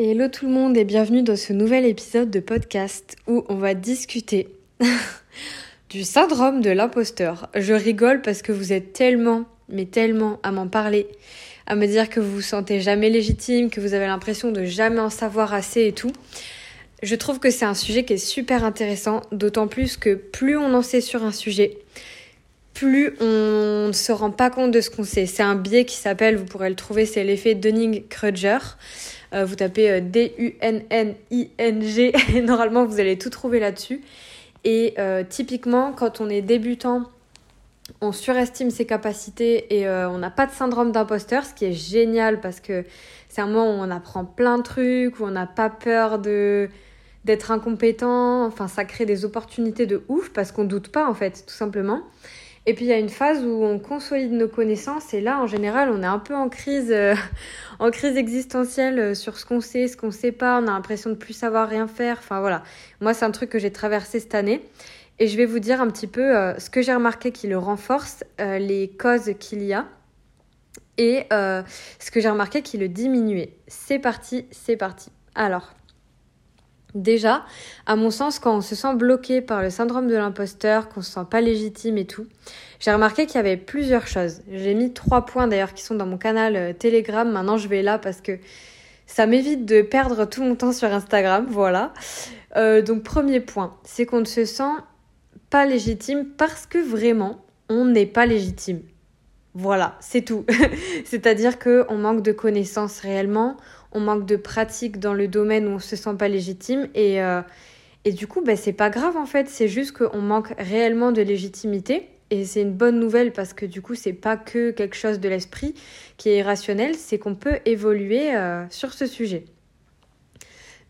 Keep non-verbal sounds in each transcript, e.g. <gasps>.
Hello tout le monde et bienvenue dans ce nouvel épisode de podcast où on va discuter <laughs> du syndrome de l'imposteur. Je rigole parce que vous êtes tellement, mais tellement à m'en parler, à me dire que vous vous sentez jamais légitime, que vous avez l'impression de jamais en savoir assez et tout. Je trouve que c'est un sujet qui est super intéressant, d'autant plus que plus on en sait sur un sujet, plus on ne se rend pas compte de ce qu'on sait. C'est un biais qui s'appelle, vous pourrez le trouver, c'est l'effet Dunning-Kruger. Euh, vous tapez euh, D-U-N-N-I-N-G et <laughs> normalement vous allez tout trouver là-dessus. Et euh, typiquement, quand on est débutant, on surestime ses capacités et on n'a pas de syndrome d'imposteur, ce qui est génial parce que c'est un moment où on apprend plein de trucs, où on n'a pas peur de d'être incompétent. Enfin, ça crée des opportunités de ouf parce qu'on doute pas en fait, tout simplement. Et puis il y a une phase où on consolide nos connaissances et là en général on est un peu en crise, euh, <laughs> en crise existentielle euh, sur ce qu'on sait, ce qu'on sait pas, on a l'impression de plus savoir rien faire. Enfin voilà, moi c'est un truc que j'ai traversé cette année et je vais vous dire un petit peu euh, ce que j'ai remarqué qui le renforce, les causes qu'il y a et ce que j'ai remarqué qui le diminuait. C'est parti, c'est parti. Alors, Déjà, à mon sens, quand on se sent bloqué par le syndrome de l'imposteur, qu'on se sent pas légitime et tout, j'ai remarqué qu'il y avait plusieurs choses. J'ai mis trois points d'ailleurs qui sont dans mon canal euh, Telegram. Maintenant, je vais là parce que ça m'évite de perdre tout mon temps sur Instagram. Voilà. Euh, donc, premier point, c'est qu'on ne se sent pas légitime parce que vraiment, on n'est pas légitime. Voilà, c'est tout. <laughs> C'est-à-dire qu'on manque de connaissances réellement, on manque de pratique dans le domaine où on se sent pas légitime et, euh, et du coup, ben, c'est pas grave en fait, c'est juste qu'on manque réellement de légitimité. Et c'est une bonne nouvelle parce que du coup, c'est pas que quelque chose de l'esprit qui est irrationnel, c'est qu'on peut évoluer euh, sur ce sujet.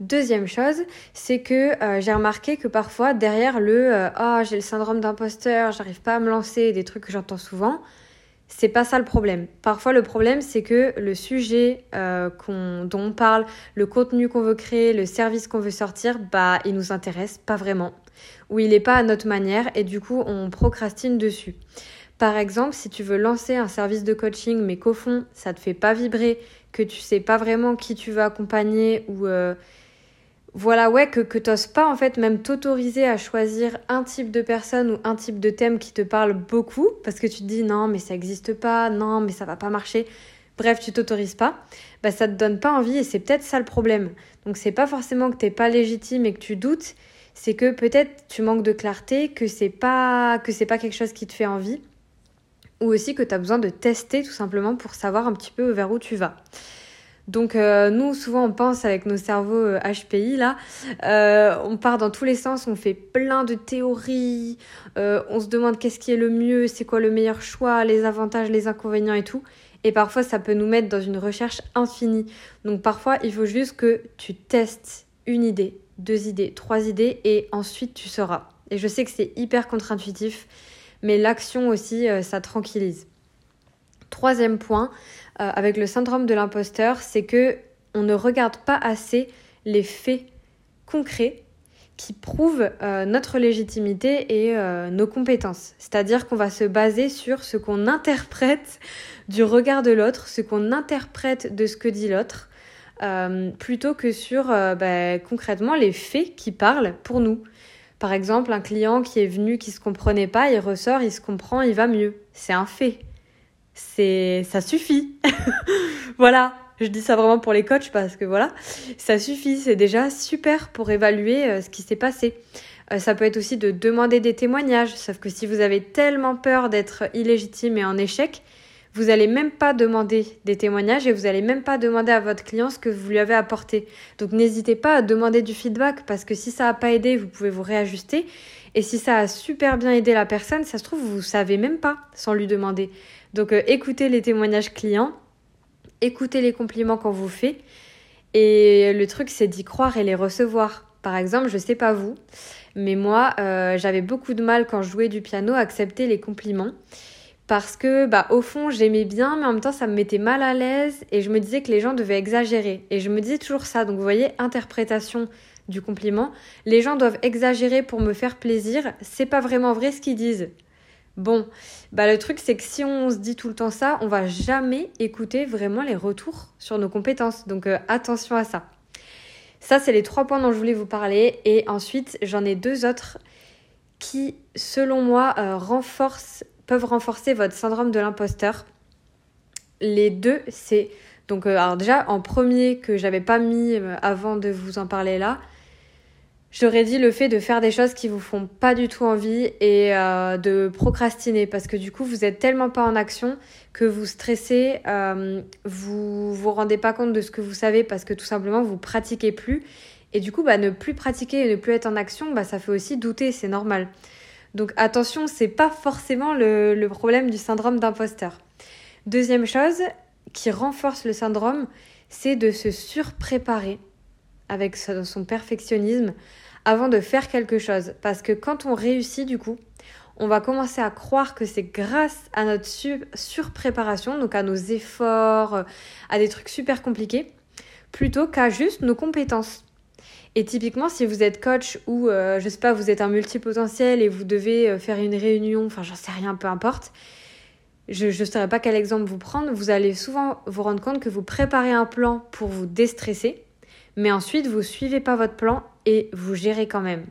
Deuxième chose, c'est que euh, j'ai remarqué que parfois derrière le ah j'ai le syndrome d'imposteur, j'arrive pas à me lancer, des trucs que j'entends souvent, c'est pas ça le problème. Parfois, le problème, c'est que le sujet euh, dont on parle, le contenu qu'on veut créer, le service qu'on veut sortir, bah, il nous intéresse pas vraiment. Ou il n'est pas à notre manière et du coup, on procrastine dessus. Par exemple, si tu veux lancer un service de coaching, mais qu'au fond, ça te fait pas vibrer, que tu sais pas vraiment qui tu veux accompagner ou euh, voilà, ouais, que, que t'oses pas en fait même t'autoriser à choisir un type de personne ou un type de thème qui te parle beaucoup, parce que tu te dis non, mais ça existe pas, non, mais ça va pas marcher. Bref, tu t'autorises pas, bah ça te donne pas envie et c'est peut-être ça le problème. Donc c'est pas forcément que t'es pas légitime et que tu doutes, c'est que peut-être tu manques de clarté, que c'est pas que c'est pas quelque chose qui te fait envie, ou aussi que tu as besoin de tester tout simplement pour savoir un petit peu vers où tu vas. Donc euh, nous, souvent, on pense avec nos cerveaux HPI, euh, là, euh, on part dans tous les sens, on fait plein de théories, on se demande qu'est-ce qui est le mieux, c'est quoi le meilleur choix, les avantages, les inconvénients et tout. Et parfois, ça peut nous mettre dans une recherche infinie. Donc parfois, il faut juste que tu testes une idée, deux idées, trois idées, et ensuite tu sauras. Et je sais que c'est hyper contre-intuitif, mais l'action aussi, ça tranquillise. Troisième point, euh, avec le syndrome de l'imposteur, c'est que on ne regarde pas assez les faits concrets qui prouvent euh, notre légitimité et euh, nos compétences. C'est-à-dire qu'on va se baser sur ce qu'on interprète du regard de l'autre, ce qu'on interprète de ce que dit l'autre, plutôt que sur bah, concrètement les faits qui parlent pour nous. Par exemple, un client qui est venu, qui se comprenait pas, il ressort, il se comprend, il va mieux. C'est un fait c'est ça suffit. <laughs> voilà, je dis ça vraiment pour les coachs parce que voilà, ça suffit, c'est déjà super pour évaluer euh, ce qui s'est passé. Euh, ça peut être aussi de demander des témoignages, sauf que si vous avez tellement peur d'être illégitime et en échec, vous n'allez même pas demander des témoignages et vous n'allez même pas demander à votre client ce que vous lui avez apporté. Donc n'hésitez pas à demander du feedback parce que si ça n'a pas aidé, vous pouvez vous réajuster. Et si ça a super bien aidé la personne, ça se trouve, vous ne savez même pas sans lui demander. Donc euh, écoutez les témoignages clients, écoutez les compliments qu'on vous fait. Et le truc, c'est d'y croire et les recevoir. Par exemple, je sais pas vous, mais moi, euh, j'avais beaucoup de mal quand je jouais du piano à accepter les compliments. Parce que, bah, au fond, j'aimais bien, mais en même temps, ça me mettait mal à l'aise et je me disais que les gens devaient exagérer. Et je me disais toujours ça. Donc, vous voyez, interprétation du compliment. Les gens doivent exagérer pour me faire plaisir. C'est pas vraiment vrai ce qu'ils disent. Bon, bah le truc c'est que si on se dit tout le temps ça, on va jamais écouter vraiment les retours sur nos compétences. Donc euh, attention à ça. Ça, c'est les trois points dont je voulais vous parler. Et ensuite, j'en ai deux autres qui, selon moi, euh, peuvent renforcer votre syndrome de l'imposteur. Les deux, c'est donc euh, alors déjà en premier que j'avais pas mis avant de vous en parler là, J'aurais dit le fait de faire des choses qui vous font pas du tout envie et euh, de procrastiner parce que du coup vous êtes tellement pas en action que vous stressez, euh, vous vous rendez pas compte de ce que vous savez parce que tout simplement vous pratiquez plus et du coup bah ne plus pratiquer et ne plus être en action bah ça fait aussi douter c'est normal. Donc attention c'est pas forcément le, le problème du syndrome d'imposteur. Deuxième chose qui renforce le syndrome c'est de se surpréparer avec son perfectionnisme avant de faire quelque chose. Parce que quand on réussit, du coup, on va commencer à croire que c'est grâce à notre surpréparation, donc à nos efforts, à des trucs super compliqués, plutôt qu'à juste nos compétences. Et typiquement, si vous êtes coach ou, euh, je sais pas, vous êtes un multipotentiel et vous devez euh, faire une réunion, enfin, j'en sais rien, peu importe, je ne saurais pas quel exemple vous prendre, vous allez souvent vous rendre compte que vous préparez un plan pour vous déstresser, mais ensuite vous suivez pas votre plan et vous gérez quand même.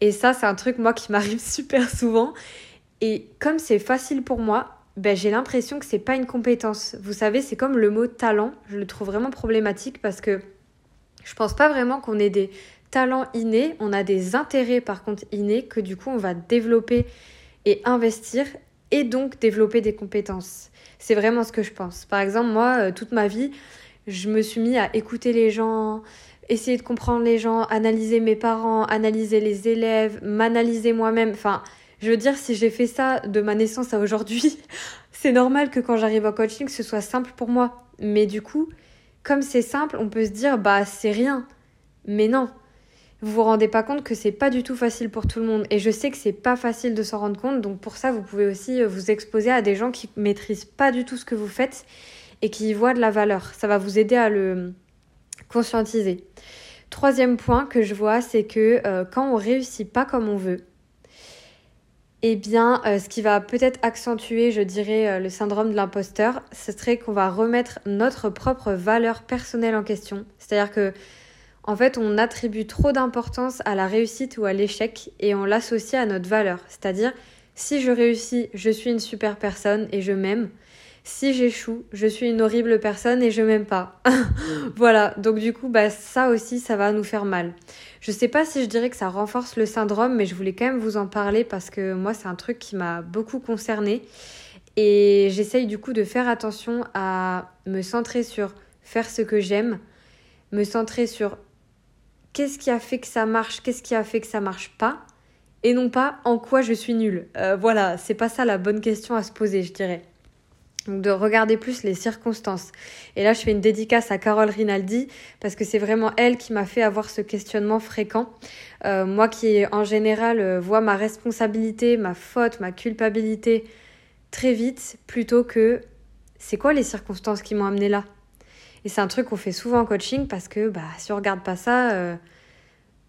Et ça, c'est un truc, moi, qui m'arrive <laughs> super souvent. Et comme c'est facile pour moi, ben, j'ai l'impression que c'est pas une compétence. Vous savez, c'est comme le mot talent. Je le trouve vraiment problématique parce que je pense pas vraiment qu'on ait des talents innés. On a des intérêts, par contre, innés que du coup, on va développer et investir et donc développer des compétences. C'est vraiment ce que je pense. Par exemple, moi, euh, toute ma vie, je me suis mis à écouter les gens, essayer de comprendre les gens, analyser mes parents, analyser les élèves, m'analyser moi-même. Enfin, je veux dire, si j'ai fait ça de ma naissance à aujourd'hui, <laughs> c'est normal que quand j'arrive au coaching, ce soit simple pour moi. Mais du coup, comme c'est simple, on peut se dire, bah, c'est rien. Mais non. Vous vous rendez pas compte que c'est pas du tout facile pour tout le monde. Et je sais que c'est pas facile de s'en rendre compte. Donc pour ça, vous pouvez aussi euh, vous exposer à des gens qui maîtrisent pas du tout ce que vous faites et qui y voient de la valeur. Ça va vous aider à le conscientiser. Troisième point que je vois, c'est que euh, quand on réussit pas comme on veut, eh bien, euh, ce qui va peut-être accentuer, je dirais, euh, le syndrome de l'imposteur, ce serait qu'on va remettre notre propre valeur personnelle en question. C'est-à-dire que, en fait, on attribue trop d'importance à la réussite ou à l'échec et on l'associe à notre valeur. C'est-à-dire, si je réussis, je suis une super personne et je m'aime si j'échoue, je suis une horrible personne et je m'aime pas. <laughs> voilà, donc du coup, bah, ça aussi, ça va nous faire mal. Je sais pas si je dirais que ça renforce le syndrome, mais je voulais quand même vous en parler parce que moi, c'est un truc qui m'a beaucoup concernée. Et j'essaye du coup de faire attention à me centrer sur faire ce que j'aime, me centrer sur qu'est-ce qui a fait que ça marche, qu'est-ce qui a fait que ça marche pas, et non pas en quoi je suis nulle. Euh, voilà, c'est pas ça la bonne question à se poser, je dirais. Donc de regarder plus les circonstances. Et là, je fais une dédicace à Carole Rinaldi parce que c'est vraiment elle qui m'a fait avoir ce questionnement fréquent. Euh, moi qui, en général, euh, vois ma responsabilité, ma faute, ma culpabilité très vite plutôt que c'est quoi les circonstances qui m'ont amené là? Et c'est un truc qu'on fait souvent en coaching parce que bah, si on regarde pas ça, euh,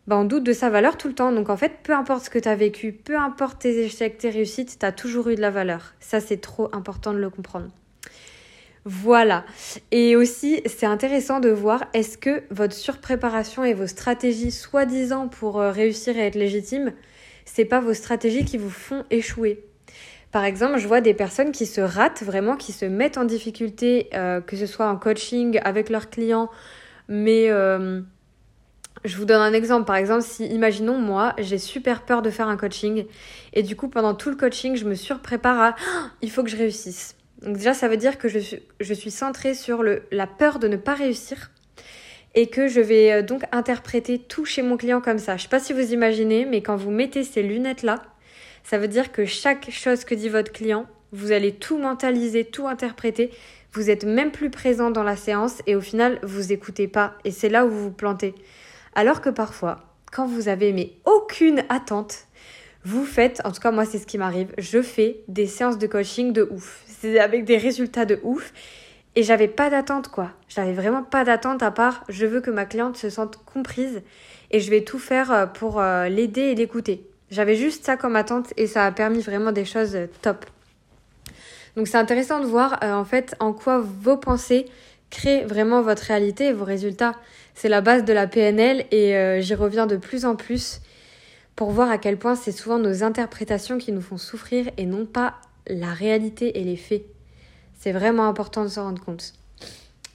bah, on doute de sa valeur tout le temps. Donc en fait, peu importe ce que tu as vécu, peu importe tes échecs, tes réussites, tu as toujours eu de la valeur. Ça, c'est trop important de le comprendre. Voilà. Et aussi, c'est intéressant de voir est-ce que votre surpréparation et vos stratégies soi-disant pour euh, réussir et être légitime, c'est pas vos stratégies qui vous font échouer? Par exemple, je vois des personnes qui se ratent vraiment, qui se mettent en difficulté, euh, que ce soit en coaching avec leurs clients, mais euh, je vous donne un exemple. Par exemple, si, imaginons, moi, j'ai super peur de faire un coaching. Et du coup, pendant tout le coaching, je me surprépare à <gasps> il faut que je réussisse. Donc, déjà, ça veut dire que je suis, centrée sur le, la peur de ne pas réussir. Et que je vais euh, donc interpréter tout chez mon client comme ça. Je sais pas si vous imaginez, mais quand vous mettez ces lunettes-là, ça veut dire que chaque chose que dit votre client, vous allez tout mentaliser, tout interpréter. Vous êtes même plus présent dans la séance et au final, vous écoutez pas. Et c'est là où vous vous plantez. Alors que parfois, quand vous avez mais aucune attente, vous faites, en tout cas moi c'est ce qui m'arrive, je fais des séances de coaching de ouf. Avec des résultats de ouf. Et j'avais pas d'attente quoi. J'avais vraiment pas d'attente à part je veux que ma cliente se sente comprise et je vais tout faire euh, pour euh, l'aider et l'écouter. J'avais juste ça comme attente et ça a permis vraiment des choses euh, top. Donc c'est intéressant de voir en fait en quoi vos pensées Créez vraiment votre réalité et vos résultats. C'est la base de la PNL et euh, j'y reviens de plus en plus pour voir à quel point c'est souvent nos interprétations qui nous font souffrir et non pas la réalité et les faits. C'est vraiment important de s'en rendre compte.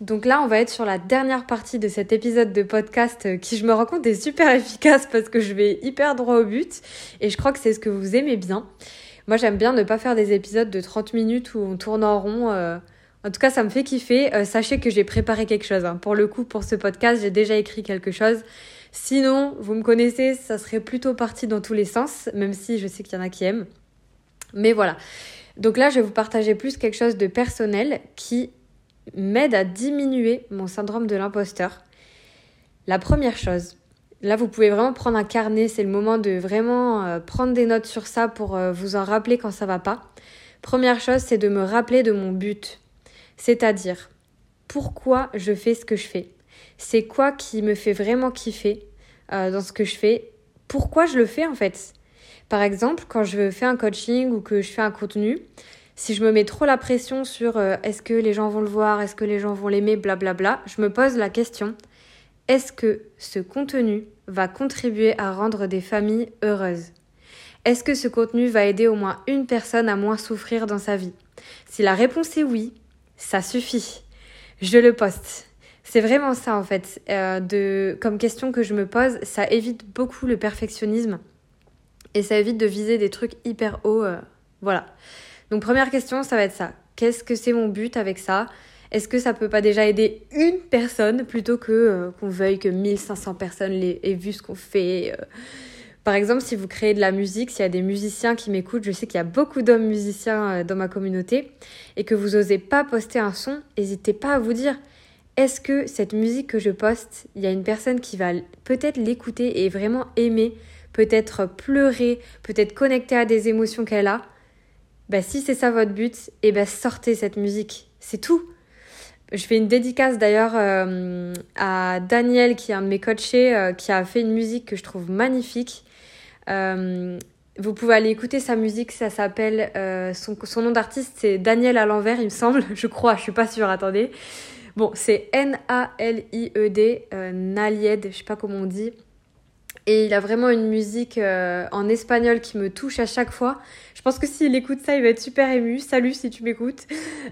Donc là, on va être sur la dernière partie de cet épisode de podcast euh, qui, je me rends compte, est super efficace parce que je vais hyper droit au but et je crois que c'est ce que vous aimez bien. Moi, j'aime bien ne pas faire des épisodes de 30 minutes où on tourne en rond. Euh. En tout cas, ça me fait kiffer. Euh, sachez que j'ai préparé quelque chose. Hein. Pour le coup, pour ce podcast, j'ai déjà écrit quelque chose. Sinon, vous me connaissez, ça serait plutôt parti dans tous les sens, même si je sais qu'il y en a qui aiment. Mais voilà. Donc là, je vais vous partager plus quelque chose de personnel qui m'aide à diminuer mon syndrome de l'imposteur. La première chose, là vous pouvez vraiment prendre un carnet, c'est le moment de vraiment euh, prendre des notes sur ça pour euh, vous en rappeler quand ça va pas. Première chose, c'est de me rappeler de mon but. C'est-à-dire, pourquoi je fais ce que je fais? C'est quoi qui me fait vraiment kiffer euh, dans ce que je fais? Pourquoi je le fais en fait? Par exemple, quand je fais un coaching ou que je fais un contenu, si je me mets trop la pression sur euh, est-ce que les gens vont le voir, est-ce que les gens vont l'aimer, blablabla, je me pose la question est-ce que ce contenu va contribuer à rendre des familles heureuses? Est-ce que ce contenu va aider au moins une personne à moins souffrir dans sa vie? Si la réponse est oui, ça suffit. Je le poste. C'est vraiment ça en fait, euh, comme question que je me pose, ça évite beaucoup le perfectionnisme et ça évite de viser des trucs hyper hauts. Euh, voilà. Donc première question, ça va être ça. Qu'est-ce que c'est mon but avec ça? Est-ce que ça peut pas déjà aider une personne plutôt que euh, qu'on veuille que 1500 personnes aient vu ce qu'on fait? Par exemple, si vous créez de la musique, s'il y a des musiciens qui m'écoutent, je sais qu'il y a beaucoup d'hommes musiciens euh, dans ma communauté, et que vous osez pas poster un son, n'hésitez pas à vous dire est-ce que cette musique que je poste, il y a une personne qui va peut-être l'écouter et vraiment aimer, peut-être pleurer, peut-être connecter à des émotions qu'elle a? Bah, si c'est ça votre but, et eh ben sortez cette musique. C'est tout. Je fais une dédicace d'ailleurs euh, à Daniel, qui est un de mes coachés, euh, qui a fait une musique que je trouve magnifique. Euh, vous pouvez aller écouter sa musique, ça s'appelle. Son, son, nom d'artiste, c'est Daniel à l'envers, il me semble. <laughs> Je crois, je suis pas sûre, attendez. Bon, c'est N-A-L-I-E-D, Nalied, je sais pas comment on dit. Et il a vraiment une musique euh, en espagnol qui me touche à chaque fois. Je pense que s'il écoute ça, il va être super ému. Salut si tu m'écoutes.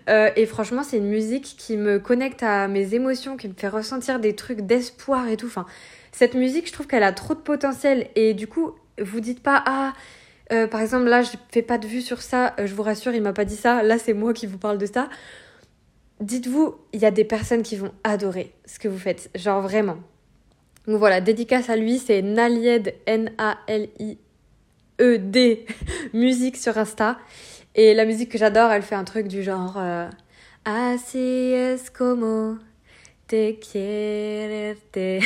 Euh, et franchement, c'est une musique qui me connecte à mes émotions, qui me fait ressentir des trucs d'espoir et tout. Enfin, cette musique, je trouve qu'elle a trop de potentiel. Et du coup, vous dites pas, ah, euh, par exemple, là, je fais pas de vue sur ça. je vous rassure, il m'a pas dit ça. Là, c'est moi qui vous parle de ça. Dites-vous, il y a des personnes qui vont adorer ce que vous faites. Genre vraiment. Donc voilà, dédicace à lui, c'est Nalied, N-A-L-I-E-D, <laughs> musique sur Insta. Et la musique que j'adore, elle fait un truc du genre euh, Así es como <laughs> c'est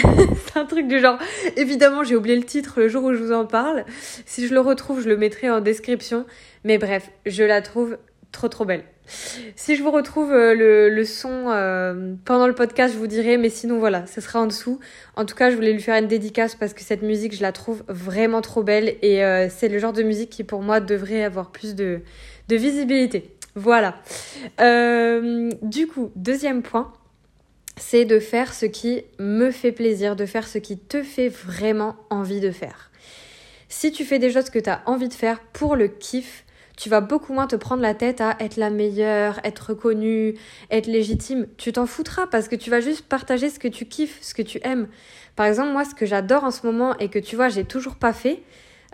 un truc du genre. Évidemment, j'ai oublié le titre le jour où je vous en parle. Si je le retrouve, je le mettrai en description. Mais bref, je la trouve trop trop belle. Si je vous retrouve euh, le, son euh, pendant le podcast, je vous dirai, mais sinon voilà, ce sera en dessous. En tout cas, je voulais lui faire une dédicace parce que cette musique, je la trouve vraiment trop belle et euh, c'est le genre de musique qui pour moi devrait avoir plus de, de visibilité. Voilà. du coup, deuxième point, c'est de faire ce qui me fait plaisir, de faire ce qui te fait vraiment envie de faire. Si tu fais des choses que tu as envie de faire pour le kiff, tu vas beaucoup moins te prendre la tête à être la meilleure, être reconnue, être légitime. Tu t'en foutras parce que tu vas juste partager ce que tu kiffes, ce que tu aimes. Par exemple, moi, ce que j'adore en ce moment et que tu vois, j'ai toujours pas fait,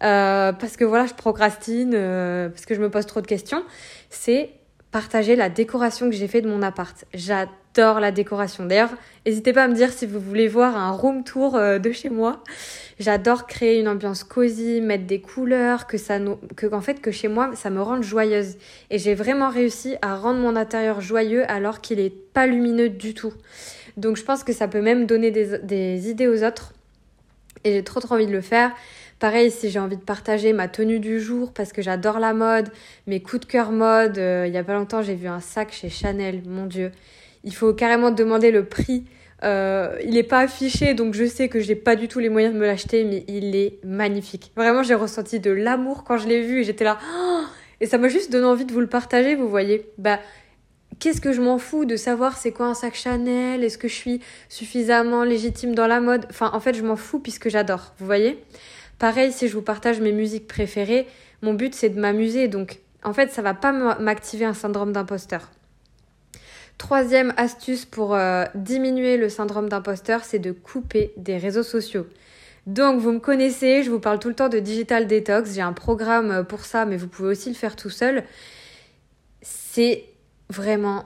euh, parce que voilà, je procrastine, euh, parce que je me pose trop de questions, c'est partager la décoration que j'ai fait de mon appart. J'adore la décoration. D'ailleurs, n'hésitez pas à me dire si vous voulez voir un room tour euh, de chez moi. J'adore créer une ambiance cosy, mettre des couleurs, que ça que en fait que chez moi ça me rende joyeuse. Et j'ai vraiment réussi à rendre mon intérieur joyeux alors qu'il est pas lumineux du tout. Donc je pense que ça peut même donner des, des idées aux autres. Et j'ai trop trop envie de le faire. Pareil, si j'ai envie de partager ma tenue du jour parce que j'adore la mode, mes coups de cœur mode, euh, il y a pas longtemps j'ai vu un sac chez Chanel, mon dieu. Il faut carrément demander le prix. Euh, il n'est pas affiché, donc je sais que je n'ai pas du tout les moyens de me l'acheter, mais il est magnifique. Vraiment, j'ai ressenti de l'amour quand je l'ai vu et j'étais là. Oh et ça m'a juste donné envie de vous le partager, vous voyez. Bah, qu'est-ce que je m'en fous de savoir c'est quoi un sac Chanel Est-ce que je suis suffisamment légitime dans la mode? Enfin, en fait, je m'en fous puisque j'adore. Vous voyez Pareil, si je vous partage mes musiques préférées, mon but c'est de m'amuser. Donc, en fait, ça va pas m'activer un syndrome d'imposteur. Troisième astuce pour euh, diminuer le syndrome d'imposteur, c'est de couper des réseaux sociaux. Donc vous me connaissez, je vous parle tout le temps de digital detox, j'ai un programme euh, pour ça, mais vous pouvez aussi le faire tout seul. C'est vraiment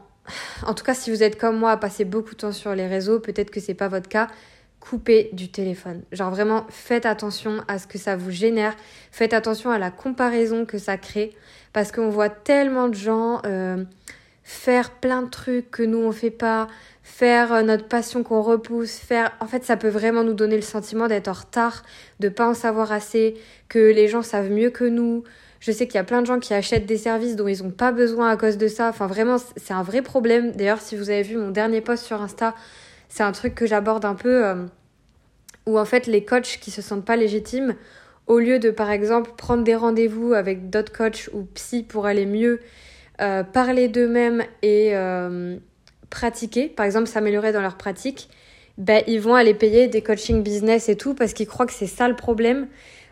en tout cas si vous êtes comme moi à passer beaucoup de temps sur les réseaux, peut-être que c'est pas votre cas, coupez du téléphone. Genre vraiment faites attention à ce que ça vous génère, faites attention à la comparaison que ça crée parce qu'on voit tellement de gens euh, faire plein de trucs que nous on fait pas, faire euh, notre passion qu'on repousse, faire en fait ça peut vraiment nous donner le sentiment d'être en retard, de pas en savoir assez, que les gens savent mieux que nous. Je sais qu'il y a plein de gens qui achètent des services dont ils n'ont pas besoin à cause de ça. Enfin vraiment c'est un vrai problème. D'ailleurs si vous avez vu mon dernier post sur Insta, c'est un truc que j'aborde un peu euh, où en fait les coachs qui se sentent pas légitimes au lieu de par exemple prendre des rendez-vous avec d'autres coachs ou psy pour aller mieux euh, parler d'eux-mêmes et euh, pratiquer, par exemple s'améliorer dans leur pratique, ben, ils vont aller payer des coaching business et tout parce qu'ils croient que c'est ça le problème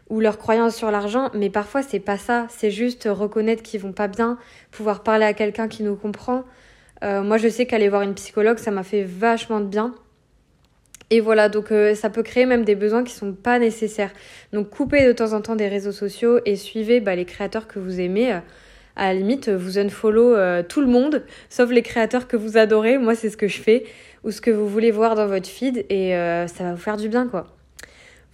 ou leur croyance sur l'argent, mais parfois c'est pas ça, c'est juste reconnaître qu'ils vont pas bien, pouvoir parler à quelqu'un qui nous comprend. Euh, moi je sais qu'aller voir une psychologue, ça m'a fait vachement de bien. Et voilà, donc ça peut créer même des besoins qui sont pas nécessaires. Donc coupez de temps en temps des réseaux sociaux et suivez bah, les créateurs que vous aimez à la limite, vous unfollow euh, tout le monde, sauf les créateurs que vous adorez. Moi, c'est ce que je fais, ou ce que vous voulez voir dans votre feed, et euh, ça va vous faire du bien, quoi.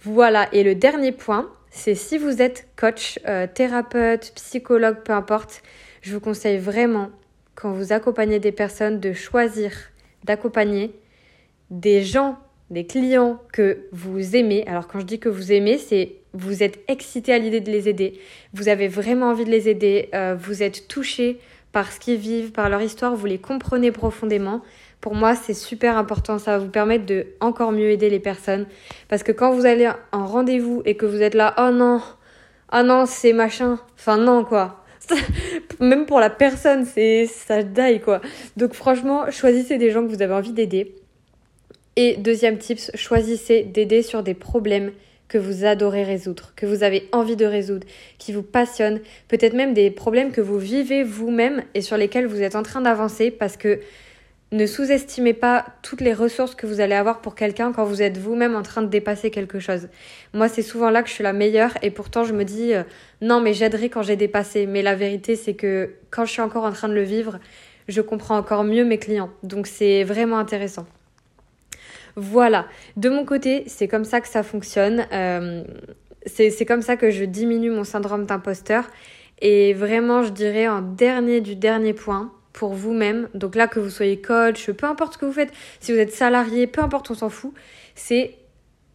Voilà, et le dernier point, c'est si vous êtes coach, euh, thérapeute, psychologue, peu importe, je vous conseille vraiment, quand vous accompagnez des personnes, de choisir d'accompagner des gens, des clients que vous aimez. Alors quand je dis que vous aimez, c'est vous êtes excité à l'idée de les aider, vous avez vraiment envie de les aider, euh, vous êtes touché par ce qu'ils vivent, par leur histoire, vous les comprenez profondément. Pour moi, c'est super important, ça va vous permettre de encore mieux aider les personnes. Parce que quand vous allez en rendez-vous et que vous êtes là, oh non, oh non, c'est machin, enfin non quoi. Même pour la personne, c'est ça die quoi. Donc franchement, choisissez des gens que vous avez envie d'aider. Et deuxième tips, choisissez d'aider sur des problèmes que vous adorez résoudre, que vous avez envie de résoudre, qui vous passionnent, peut-être même des problèmes que vous vivez vous-même et sur lesquels vous êtes en train d'avancer parce que ne sous-estimez pas toutes les ressources que vous allez avoir pour quelqu'un quand vous êtes vous-même en train de dépasser quelque chose. Moi, c'est souvent là que je suis la meilleure et pourtant je me dis euh, non, mais j'aiderai quand j'ai dépassé. Mais la vérité, c'est que quand je suis encore en train de le vivre, je comprends encore mieux mes clients. Donc c'est vraiment intéressant. Voilà, de mon côté, c'est comme ça que ça fonctionne. Euh, c'est comme ça que je diminue mon syndrome d'imposteur. Et vraiment, je dirais en dernier du dernier point, pour vous-même, donc là que vous soyez coach, peu importe ce que vous faites, si vous êtes salarié, peu importe, on s'en fout, c'est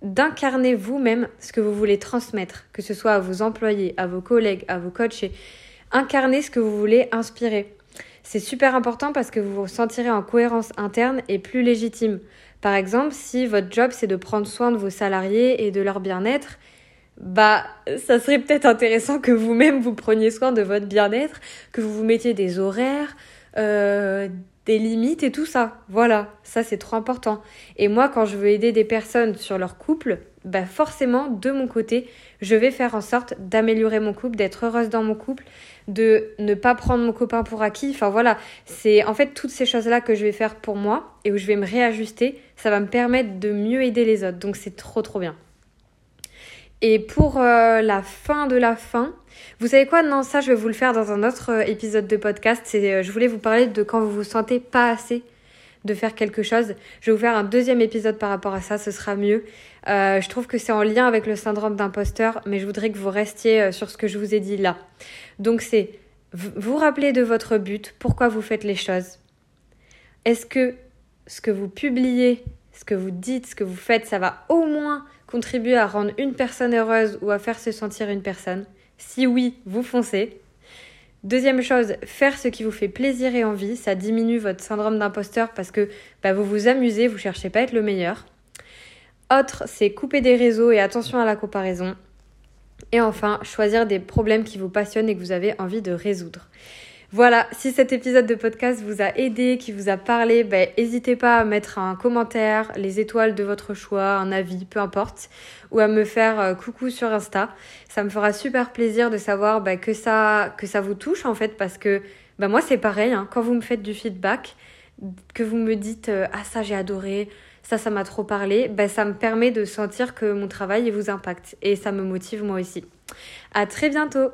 d'incarner vous-même ce que vous voulez transmettre, que ce soit à vos employés, à vos collègues, à vos coachs, incarner ce que vous voulez inspirer. C'est super important parce que vous vous sentirez en cohérence interne et plus légitime. Par exemple, si votre job c'est de prendre soin de vos salariés et de leur bien-être, bah ça serait peut-être intéressant que vous-même vous preniez soin de votre bien-être, que vous vous mettiez des horaires, euh, des limites et tout ça. Voilà, ça c'est trop important. Et moi, quand je veux aider des personnes sur leur couple, bah forcément, de mon côté, je vais faire en sorte d'améliorer mon couple, d'être heureuse dans mon couple, de ne pas prendre mon copain pour acquis. Enfin voilà, c'est en fait toutes ces choses-là que je vais faire pour moi et où je vais me réajuster. Ça va me permettre de mieux aider les autres. Donc c'est trop trop bien. Et pour euh, la fin de la fin, vous savez quoi? Non, ça je vais vous le faire dans un autre euh, épisode de podcast. C'est, euh, je voulais vous parler de quand vous vous sentez pas assez de faire quelque chose. Je vais vous faire un deuxième épisode par rapport à ça, ce sera mieux. Je trouve que c'est en lien avec le syndrome d'imposteur, mais je voudrais que vous restiez sur ce que je vous ai dit là. Donc c'est vous rappeler de votre but, pourquoi vous faites les choses. Est-ce que ce que vous publiez, ce que vous dites, ce que vous faites, ça va au moins contribuer à rendre une personne heureuse ou à faire se sentir une personne Si oui, vous foncez. Deuxième chose, faire ce qui vous fait plaisir et envie, ça diminue votre syndrome d'imposteur parce que bah, vous vous amusez, vous cherchez pas à être le meilleur. Autre, c'est couper des réseaux et attention à la comparaison. Et enfin, choisir des problèmes qui vous passionnent et que vous avez envie de résoudre. Voilà, si cet épisode de podcast vous a aidé, qui vous a parlé, ben, n'hésitez pas à mettre un commentaire, les étoiles de votre choix, un avis, peu importe, ou à me faire euh, coucou sur Insta. Ça me fera super plaisir de savoir ben, que, ça, que ça vous touche en fait, parce que ben, moi c'est pareil, hein. quand vous me faites du feedback, que vous me dites euh, Ah ça j'ai adoré, ça ça m'a trop parlé, ben, ça me permet de sentir que mon travail vous impacte et ça me motive moi aussi. À très bientôt